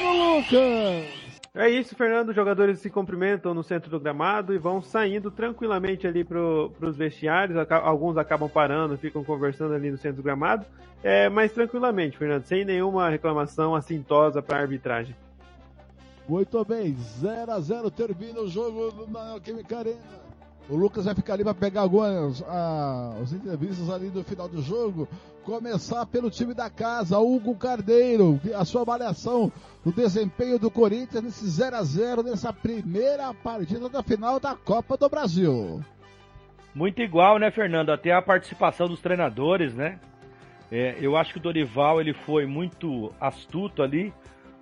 Lucas! É isso, Fernando. Os jogadores se cumprimentam no centro do gramado e vão saindo tranquilamente ali para os vestiários. Alguns acabam parando, ficam conversando ali no centro do gramado, é, mas tranquilamente, Fernando, sem nenhuma reclamação assintosa para a arbitragem. Muito bem, 0 a 0 termina o jogo na Química Arena. O Lucas vai ficar ali para pegar algumas ah, as entrevistas ali no final do jogo. Começar pelo time da casa, Hugo Cardeiro, a sua avaliação do desempenho do Corinthians nesse 0 a 0 nessa primeira partida da final da Copa do Brasil. Muito igual, né, Fernando? Até a participação dos treinadores, né? É, eu acho que o Dorival ele foi muito astuto ali,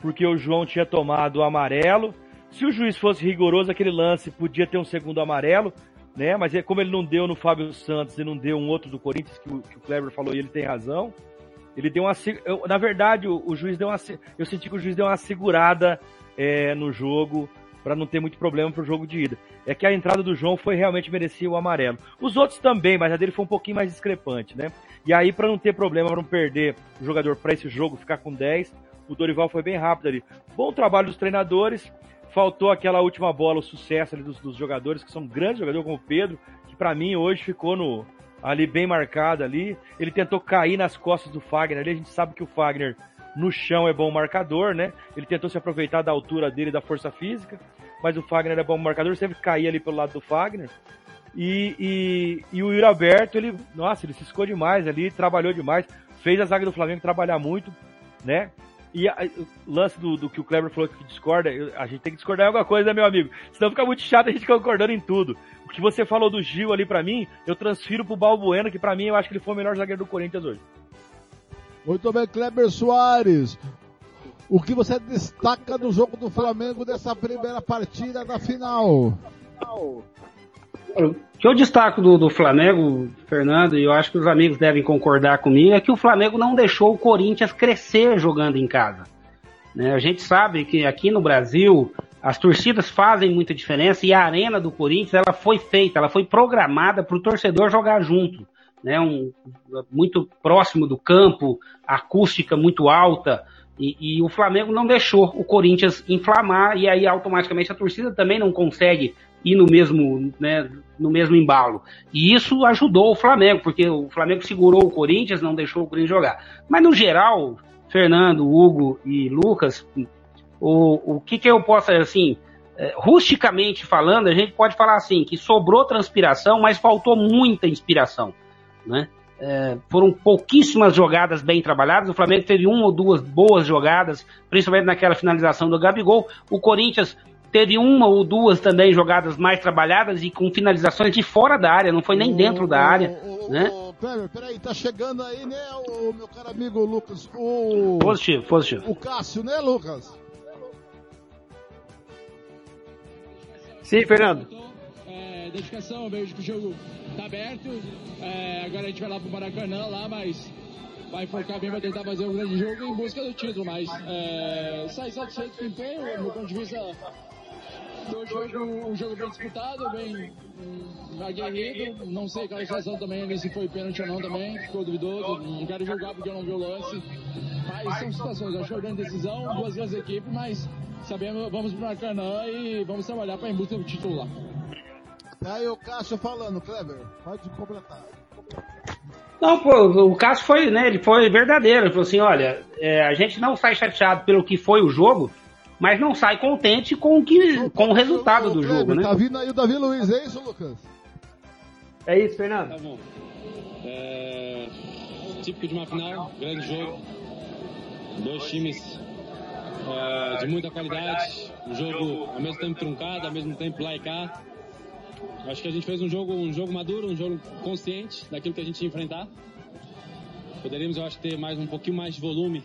porque o João tinha tomado o amarelo. Se o juiz fosse rigoroso, aquele lance podia ter um segundo amarelo, né? Mas é como ele não deu no Fábio Santos e não deu um outro do Corinthians, que o, que o Kleber falou e ele tem razão. Ele deu uma. Eu, na verdade, o, o, juiz deu uma. Eu senti que o juiz deu uma segurada é, no jogo para não ter muito problema pro jogo de ida. É que a entrada do João foi realmente merecia o amarelo. Os outros também, mas a dele foi um pouquinho mais discrepante, né? E aí, para não ter problema, para não perder o jogador para esse jogo, ficar com 10, o Dorival foi bem rápido ali. Bom trabalho dos treinadores. Faltou aquela última bola, o sucesso ali dos, dos jogadores, que são grandes jogadores, como o Pedro, que para mim hoje ficou no, ali bem marcado ali. Ele tentou cair nas costas do Fagner ali. A gente sabe que o Fagner no chão é bom marcador, né? Ele tentou se aproveitar da altura dele, da força física, mas o Fagner é bom marcador, sempre caía ali pelo lado do Fagner. E, e, e o Yuri Alberto, ele, nossa, ele se demais ali, trabalhou demais, fez a zaga do Flamengo trabalhar muito, né? E a, o lance do, do, que o Kleber falou que discorda, a gente tem que discordar em alguma coisa, né, meu amigo? Senão fica muito chato a gente concordando em tudo. O que você falou do Gil ali para mim, eu transfiro pro Balbuena, que para mim eu acho que ele foi o melhor zagueiro do Corinthians hoje. Muito bem, Kleber Soares. O que você destaca do jogo do Flamengo dessa primeira partida da final? O que eu destaco do, do, Flamengo, Fernando, e eu acho que os amigos devem concordar comigo, é que o Flamengo não deixou o Corinthians crescer jogando em casa. Né? A gente sabe que aqui no Brasil as torcidas fazem muita diferença e a arena do Corinthians ela foi feita, ela foi programada para o torcedor jogar junto. Né? Um, muito próximo do campo, acústica muito alta. E, e, o Flamengo não deixou o Corinthians inflamar e aí automaticamente a torcida também não consegue ir no mesmo, né, no mesmo embalo. E isso ajudou o Flamengo, porque o Flamengo segurou o Corinthians, não deixou o Corinthians jogar. Mas no geral, Fernando, Hugo e Lucas, o, o que, que eu posso, assim, é, rusticamente falando, a gente pode falar assim, que sobrou transpiração, mas faltou muita inspiração, né? É, foram pouquíssimas jogadas bem trabalhadas. O Flamengo teve uma ou duas boas jogadas, principalmente naquela finalização do Gabigol. O Corinthians teve uma ou duas também jogadas mais trabalhadas e com finalizações de fora da área, não foi nem dentro da área. né? Kleber, peraí, tá chegando aí, né, o meu caro amigo Lucas? O... Positivo, positivo. O Cássio, né, Lucas? Sim, Fernando. É, dedicação, vejo que o jogo tá aberto. É, agora a gente vai lá pro Maracanã lá, mas vai focar bem, vai tentar fazer um grande jogo em busca do título, mas é, sai satisfeito com o empenho, do ponto de vista Hoje foi um, jogo bem disputado, bem um, aguerrido. Não sei qual a situação também, se foi pênalti ou não também, ficou duvidoso. Não quero julgar porque eu não vi o lance. Mas são situações, acho que foi grande decisão, duas grandes equipes, mas sabemos, vamos pro Maracanã e vamos trabalhar para em busca do título lá. Tá aí o Cássio falando, Kleber, pode completar. Não, pô, o Cássio foi, né, ele foi verdadeiro, ele falou assim, olha, é, a gente não sai chateado pelo que foi o jogo, mas não sai contente com o, que, com o resultado do jogo, né? Tá vindo aí o Davi Luiz, é isso, Lucas? É isso, Fernando. Tá bom. É... Típico de uma final, grande jogo. Dois times é, de muita qualidade. Um jogo ao mesmo tempo truncado, ao mesmo tempo lá e cá. Acho que a gente fez um jogo, um jogo maduro, um jogo consciente daquilo que a gente ia enfrentar. Poderíamos, eu acho, ter mais um pouquinho mais de volume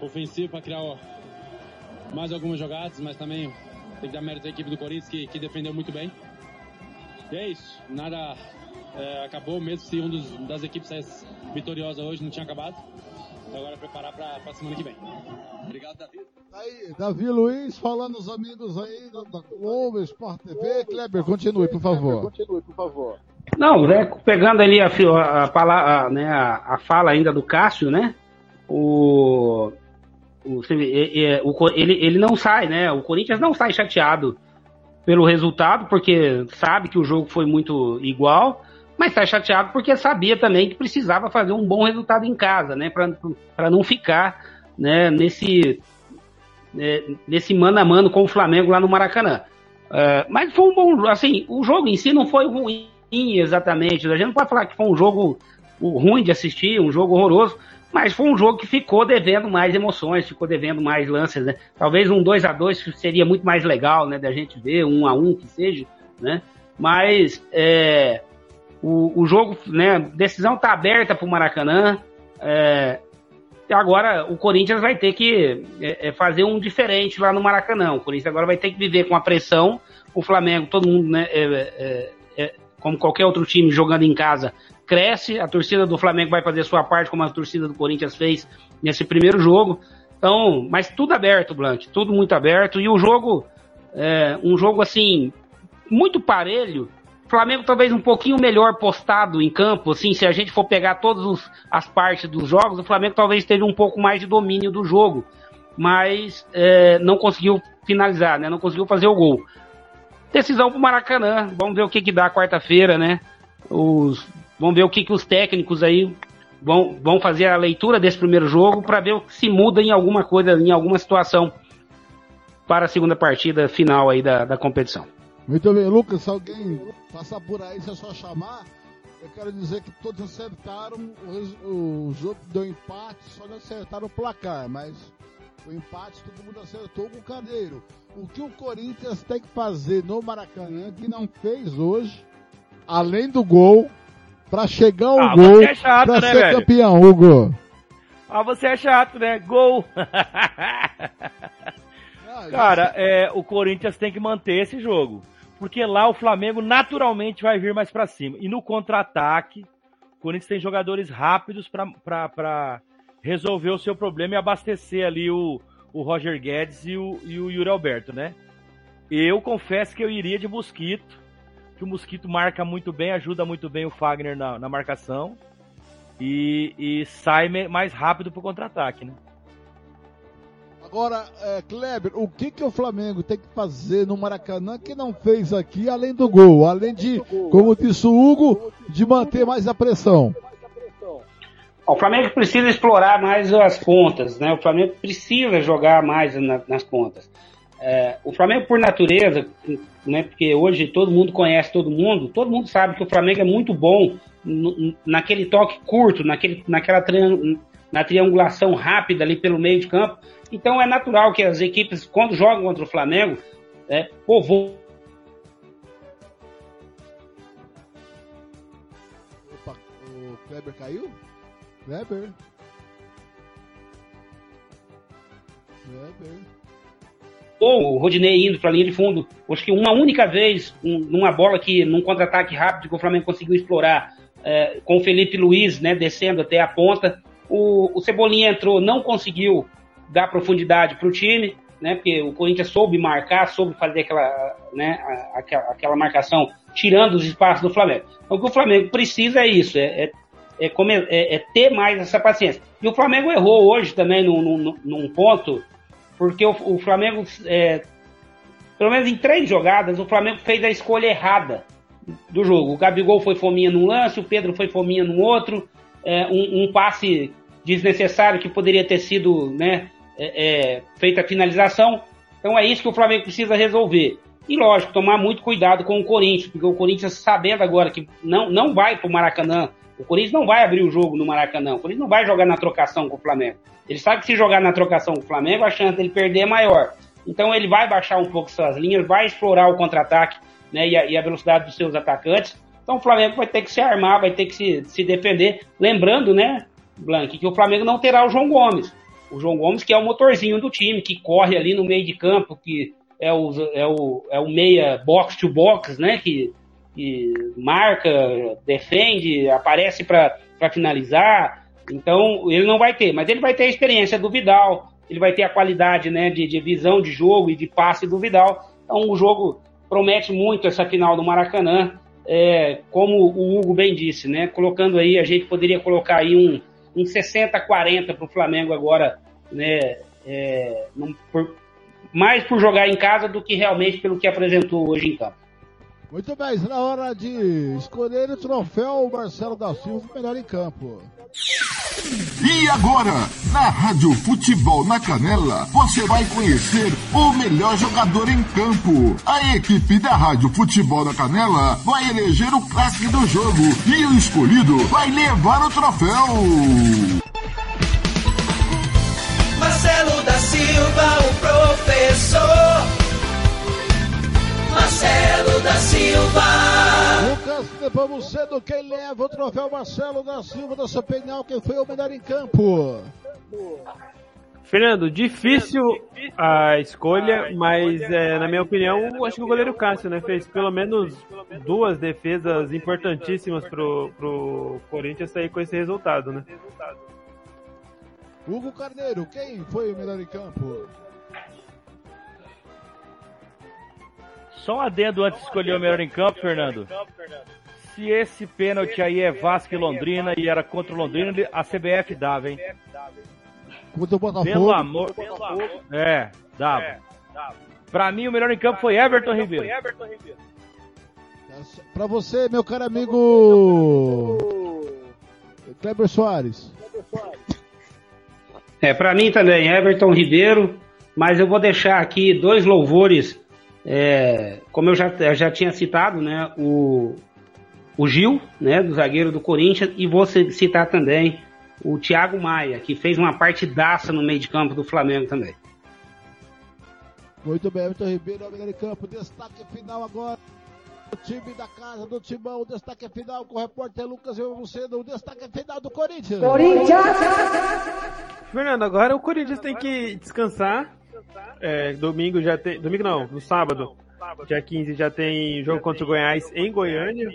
ofensivo para criar mais algumas jogadas, mas também tem que dar mérito à equipe do Corinthians que, que defendeu muito bem. E é isso, nada é, acabou, mesmo se um dos, das equipes saísse vitoriosa hoje, não tinha acabado. Agora preparar para a semana que vem. Obrigado, Davi. Aí, Davi Luiz, falando os amigos aí da, da Globo, Sport TV. Kleber, continue, por favor. Kleber, continue, por favor. Não, né, pegando ali a, a, a, a, né, a, fala ainda do Cássio, né? O, o, ele, ele não sai, né? O Corinthians não sai chateado pelo resultado, porque sabe que o jogo foi muito igual, mas está chateado porque sabia também que precisava fazer um bom resultado em casa, né? Para não ficar né, nesse, né, nesse mano a mano com o Flamengo lá no Maracanã. Uh, mas foi um bom. Assim, o jogo em si não foi ruim exatamente. A gente não pode falar que foi um jogo ruim de assistir, um jogo horroroso, mas foi um jogo que ficou devendo mais emoções, ficou devendo mais lances, né? Talvez um 2 a 2 seria muito mais legal, né, da gente ver, um a um que seja, né? Mas é, o, o jogo, né, decisão tá aberta para o Maracanã. É, agora o Corinthians vai ter que é, é, fazer um diferente lá no Maracanã. O Corinthians agora vai ter que viver com a pressão. O Flamengo, todo mundo, né, é, é, é, como qualquer outro time jogando em casa, cresce. A torcida do Flamengo vai fazer sua parte, como a torcida do Corinthians fez nesse primeiro jogo. Então, mas tudo aberto, Blank, tudo muito aberto. E o jogo, é, um jogo assim, muito parelho. Flamengo talvez um pouquinho melhor postado em campo, assim, se a gente for pegar todas as partes dos jogos, o Flamengo talvez teve um pouco mais de domínio do jogo, mas é, não conseguiu finalizar, né? Não conseguiu fazer o gol. Decisão pro Maracanã, vamos ver o que que dá quarta-feira, né? Os, vamos ver o que que os técnicos aí vão, vão fazer a leitura desse primeiro jogo para ver se muda em alguma coisa, em alguma situação para a segunda partida final aí da, da competição. Muito bem, Lucas, se alguém passar por aí, se é só chamar, eu quero dizer que todos acertaram, o, o jogo deu empate, só não acertaram o placar, mas o empate todo mundo acertou com o Cadeiro. O que o Corinthians tem que fazer no Maracanã, que não fez hoje, além do gol, para chegar ao ah, gol, é chato, pra né, ser velho? campeão, Hugo. Ah, você é chato, né? Gol! Cara, é, o Corinthians tem que manter esse jogo. Porque lá o Flamengo naturalmente vai vir mais para cima. E no contra-ataque, o Corinthians tem jogadores rápidos para resolver o seu problema e abastecer ali o, o Roger Guedes e o, e o Yuri Alberto, né? Eu confesso que eu iria de Mosquito, que o Mosquito marca muito bem, ajuda muito bem o Fagner na, na marcação e, e sai mais rápido pro contra-ataque, né? Agora, é, Kleber, o que, que o Flamengo tem que fazer no Maracanã que não fez aqui, além do gol? Além de, como disse o Hugo, de manter mais a pressão. O Flamengo precisa explorar mais as pontas, né? O Flamengo precisa jogar mais na, nas pontas. É, o Flamengo, por natureza, né, porque hoje todo mundo conhece todo mundo, todo mundo sabe que o Flamengo é muito bom no, naquele toque curto, naquele, naquela na triangulação rápida ali pelo meio de campo. Então é natural que as equipes, quando jogam contra o Flamengo, é, povoam. Opa, o Kleber caiu? Kleber? Kleber? Ou o Rodinei indo para a linha de fundo, acho que uma única vez, um, numa bola que, num contra-ataque rápido que o Flamengo conseguiu explorar, é, com o Felipe Luiz, né, descendo até a ponta, o, o Cebolinha entrou, não conseguiu dar profundidade para o time, né? Porque o Corinthians soube marcar, soube fazer aquela, né, aquela, aquela marcação, tirando os espaços do Flamengo. Então, o que o Flamengo precisa é isso, é, é, é, comer, é, é ter mais essa paciência. E o Flamengo errou hoje também num, num, num ponto, porque o, o Flamengo, é, pelo menos em três jogadas, o Flamengo fez a escolha errada do jogo. O Gabigol foi fominha num lance, o Pedro foi fominha num outro, é, um, um, passe desnecessário que poderia ter sido né, é, é, feita a finalização. Então é isso que o Flamengo precisa resolver. E lógico, tomar muito cuidado com o Corinthians, porque o Corinthians sabendo agora que não, não vai para o Maracanã, o Corinthians não vai abrir o jogo no Maracanã, o Corinthians não vai jogar na trocação com o Flamengo. Ele sabe que se jogar na trocação com o Flamengo, a chance dele perder é maior. Então ele vai baixar um pouco suas linhas, vai explorar o contra-ataque né, e, e, a, velocidade dos seus atacantes. Então o Flamengo vai ter que se armar, vai ter que se, se defender. Lembrando, né, Blank, que o Flamengo não terá o João Gomes. O João Gomes, que é o motorzinho do time, que corre ali no meio de campo, que é o, é o, é o meia box to box, né? Que, que marca, defende, aparece para finalizar. Então, ele não vai ter, mas ele vai ter a experiência do Vidal, ele vai ter a qualidade né, de, de visão de jogo e de passe do Vidal. Então, o jogo promete muito essa final do Maracanã. é, como o Hugo bem disse, né? Colocando aí, a gente poderia colocar aí um, um 60-40 para o Flamengo agora, né? É, por, mais por jogar em casa do que realmente pelo que apresentou hoje em campo. Muito bem, na hora de escolher o troféu Marcelo da Silva, melhor em campo. E agora, na Rádio Futebol na Canela, você vai conhecer o melhor jogador em campo. A equipe da Rádio Futebol na Canela vai eleger o clássico do jogo e o escolhido vai levar o troféu. Marcelo da Silva, o professor. Marcelo da Silva. Lucas vamos cedo quem leva o troféu Marcelo da Silva da sua penal, quem foi o melhor em campo. Fernando, difícil a escolha, mas é, na minha opinião, acho que o goleiro Cássio, né, fez pelo menos duas defesas importantíssimas pro, pro Corinthians sair com esse resultado, né? Hugo Carneiro, quem foi o melhor em campo? Só um adendo antes de escolher o melhor em campo, Fernando. Se esse pênalti aí é Vasco e Londrina e era contra o Londrina, a CBF dava, hein? Contra o Botafogo. Pelo amor. É, dava. Pra mim, o melhor em campo foi Everton Ribeiro. Pra você, meu caro amigo. Kleber Soares. É, pra mim também, Everton Ribeiro. Mas eu vou deixar aqui dois louvores é, como eu já, eu já tinha citado, né, o, o Gil, né, do zagueiro do Corinthians, e vou citar também o Thiago Maia, que fez uma partidaça no meio de campo do Flamengo também. Muito bem, Everton Ribeiro, meio de campo, destaque final agora. O time da casa do Timão, o destaque final com o repórter Lucas Cedo, o destaque final do Corinthians. Corinthians! Fernando, agora o Corinthians tem que descansar é, domingo já tem. Domingo não, no sábado. Dia 15 já tem jogo contra o Goiás em Goiânia.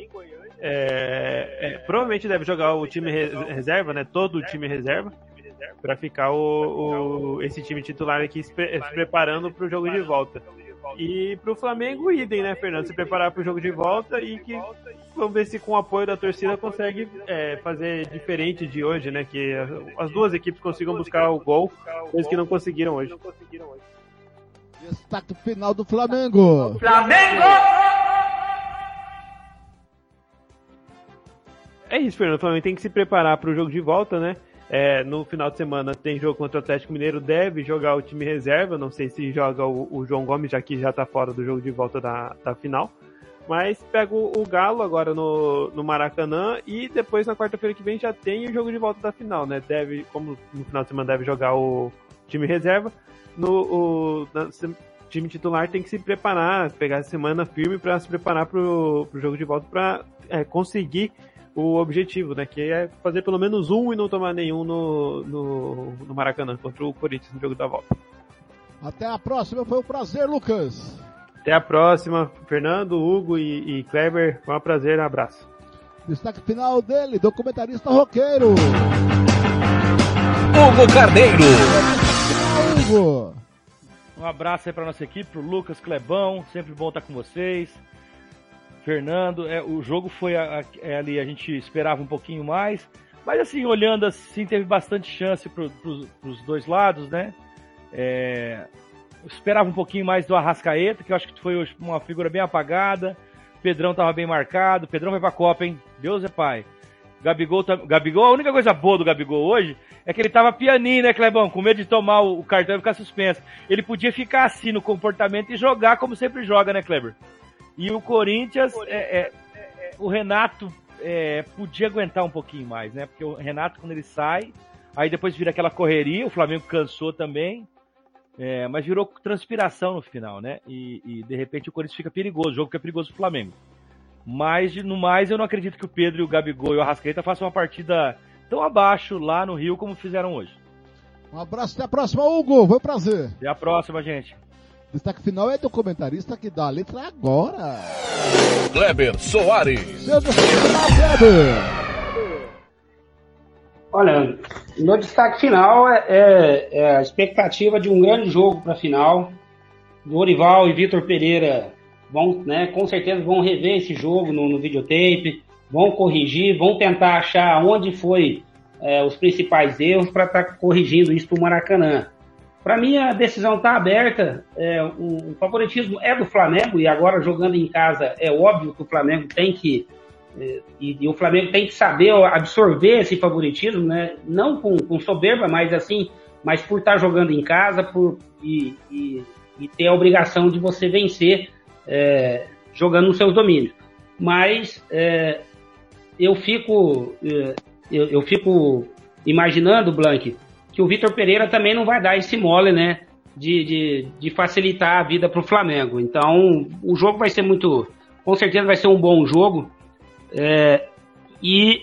É, é, provavelmente deve jogar o time reserva, né? Todo o time reserva. para ficar o, o, esse time titular aqui se, se preparando para o jogo de volta. E para o Flamengo, idem, né, Fernando? Se preparar para o jogo de volta e que vamos ver se com o apoio da torcida consegue é, fazer diferente de hoje, né? Que as duas equipes consigam buscar o gol, coisa que não conseguiram hoje. Destaque final do Flamengo. Flamengo! É isso, Fernando. O Flamengo tem que se preparar para o jogo de volta, né? É, no final de semana tem jogo contra o Atlético Mineiro, deve jogar o time reserva. Não sei se joga o, o João Gomes, já que já está fora do jogo de volta da, da final. Mas pega o, o, Galo agora no, no Maracanã e depois na quarta-feira que vem já tem o jogo de volta da final, né? Deve, como no final de semana deve jogar o time reserva, no o, na, time titular tem que se preparar, pegar a semana firme para se preparar para o jogo de volta para é, conseguir o objetivo, né? Que é fazer pelo menos um e não tomar nenhum no, no, no Maracanã contra o Corinthians no jogo da volta. Até a próxima, foi um prazer, Lucas. Até a próxima, Fernando, Hugo e, e Kleber. Foi um prazer, abraço. Destaque final dele, documentarista roqueiro. Hugo Carneiro. Hugo. Um abraço aí para nossa equipe, pro Lucas Clebão, sempre bom estar com vocês. Fernando, é, o jogo foi a, a, é, ali, a gente esperava um pouquinho mais, mas assim, olhando assim, teve bastante chance para os dois lados, né? É, esperava um pouquinho mais do Arrascaeta, que eu acho que foi uma figura bem apagada. Pedrão estava bem marcado, Pedrão vai pra Copa, hein? Deus é pai. Gabigol, tá, Gabigol, a única coisa boa do Gabigol hoje é que ele tava pianinho, né, Clebão? Com medo de tomar o, cartão e ficar suspenso. Ele podia ficar assim no comportamento e jogar como sempre joga, né, Kleber? E o Corinthians, é, é, é, o Renato é, podia aguentar um pouquinho mais, né? Porque o Renato, quando ele sai, aí depois vira aquela correria, o Flamengo cansou também, é, mas virou transpiração no final, né? E, e, de repente o Corinthians fica perigoso, o jogo fica perigoso pro Flamengo. Mas, no mais, eu não acredito que o Pedro, o Gabigol e o Arrascaeta façam uma partida tão abaixo lá no Rio como fizeram hoje. Um abraço, até a próxima, Hugo. Foi um prazer. Até a próxima, gente. Destaque final é do comentarista que dá a letra agora. Kleber Soares. Final, Kleber. Olha, meu destaque final é, é, é a expectativa de um grande jogo para a final. Dorival e Vitor Pereira vão, né, com certeza vão rever esse jogo no, no videotape, vão corrigir, vão tentar achar onde foi é, os principais erros para estar tá corrigindo isso para o Maracanã. Para mim, a decisão está aberta. É, o, o, favoritismo é do Flamengo e agora jogando em casa é óbvio que o Flamengo tem que é, e, e, o Flamengo tem que saber absorver esse favoritismo, né? Não com, com soberba, mas assim, mas por estar tá jogando em casa, por e, e, e ter a obrigação de você vencer é, jogando nos seus domínios. Mas é, eu fico é, eu, eu, fico imaginando, Blank, que o Vitor Pereira também não vai dar esse mole, né? De, de, de facilitar a vida para o Flamengo. Então, o jogo vai ser muito. Com certeza vai ser um bom jogo. É, e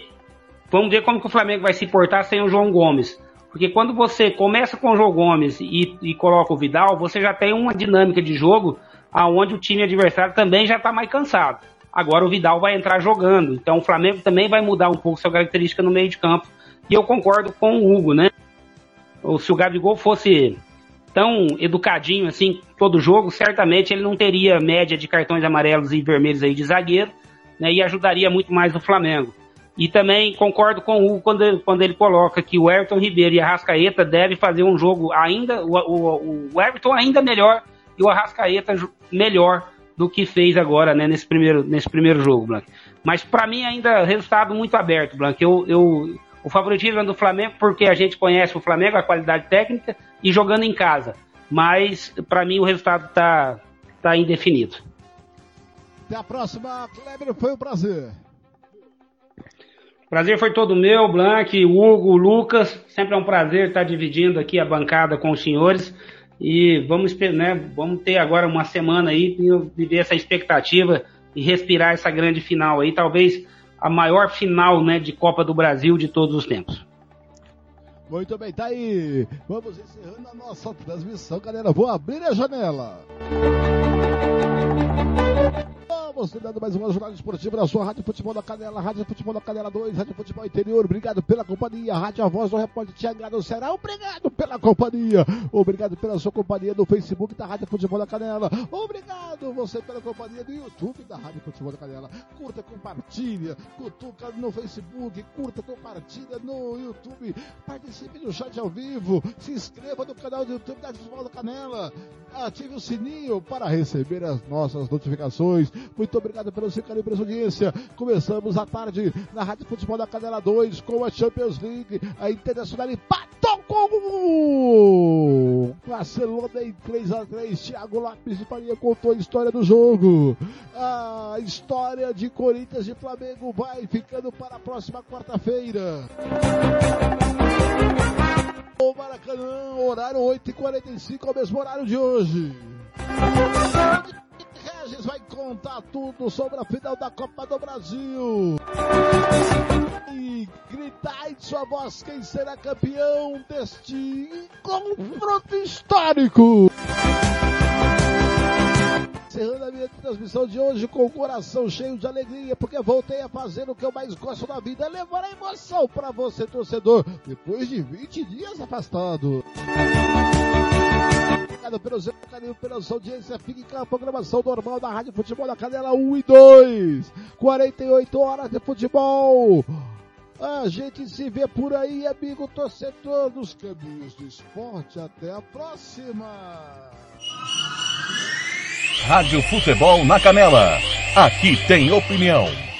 vamos ver como que o Flamengo vai se portar sem o João Gomes. Porque quando você começa com o João Gomes e, e coloca o Vidal, você já tem uma dinâmica de jogo aonde o time adversário também já está mais cansado. Agora o Vidal vai entrar jogando, então o Flamengo também vai mudar um pouco sua característica no meio de campo. E eu concordo com o Hugo, né? Ou se o Gabigol fosse tão educadinho assim todo jogo, certamente ele não teria média de cartões amarelos e vermelhos aí de zagueiro, né? E ajudaria muito mais o Flamengo. E também concordo com o Hugo quando ele, quando ele coloca que o Everton Ribeiro e a Rascaeta devem fazer um jogo ainda, o, o, o Everton ainda melhor e o Arrascaeta melhor do que fez agora, né, nesse primeiro, nesse primeiro jogo, Blanc. Mas para mim ainda resultado muito aberto, Blanc. Eu, eu, o favoritismo é do Flamengo porque a gente conhece o Flamengo, a qualidade técnica e jogando em casa. Mas para mim o resultado tá, tá indefinido. Até a próxima, Kleber, foi um prazer. Prazer foi todo meu, Blanc, Hugo, Lucas. Sempre é um prazer estar dividindo aqui a bancada com os senhores. E vamos, né, vamos ter agora uma semana aí viver essa expectativa e respirar essa grande final aí, talvez a maior final né, de Copa do Brasil de todos os tempos. Muito bem, tá aí. Vamos encerrando a nossa transmissão, galera. Vou abrir a janela. Você dando mais uma jornada esportiva na sua Rádio Futebol da Canela, Rádio Futebol da Canela 2, Rádio Futebol Interior. Obrigado pela companhia. Rádio A Voz do Repórter Tiago Será. Obrigado pela companhia. Obrigado pela sua companhia no Facebook da Rádio Futebol da Canela. Obrigado você pela companhia do YouTube da Rádio Futebol da Canela. Curta, compartilha, cutuca no Facebook, curta, compartilha no YouTube. Participe do chat ao vivo. Se inscreva no canal do YouTube da Futebol da Canela. Ative o sininho para receber as nossas notificações. Muito obrigado pelo seu carinho pela sua audiência. Começamos a tarde na Rádio Futebol da Canela 2 com a Champions League. A Internacional empatou com Barcelona em 3 a 3 Thiago Lopes de Faria contou a história do jogo. A história de Corinthians e Flamengo vai ficando para a próxima quarta-feira. O Maracanã, horário 8h45, ao mesmo horário de hoje. Regis vai contar tudo sobre a final da Copa do Brasil. E gritar em sua voz quem será campeão deste confronto histórico. Encerrando a minha transmissão de hoje com o coração cheio de alegria, porque voltei a fazer o que eu mais gosto da vida, levar a emoção para você, torcedor, depois de 20 dias afastado obrigado pelo seu carinho, pela sua audiência. Fique com a programação normal da Rádio Futebol da Canela 1 e 2. 48 horas de futebol. A gente se vê por aí, amigo torcedor dos caminhos do esporte. Até a próxima. Rádio Futebol na Canela. Aqui tem opinião.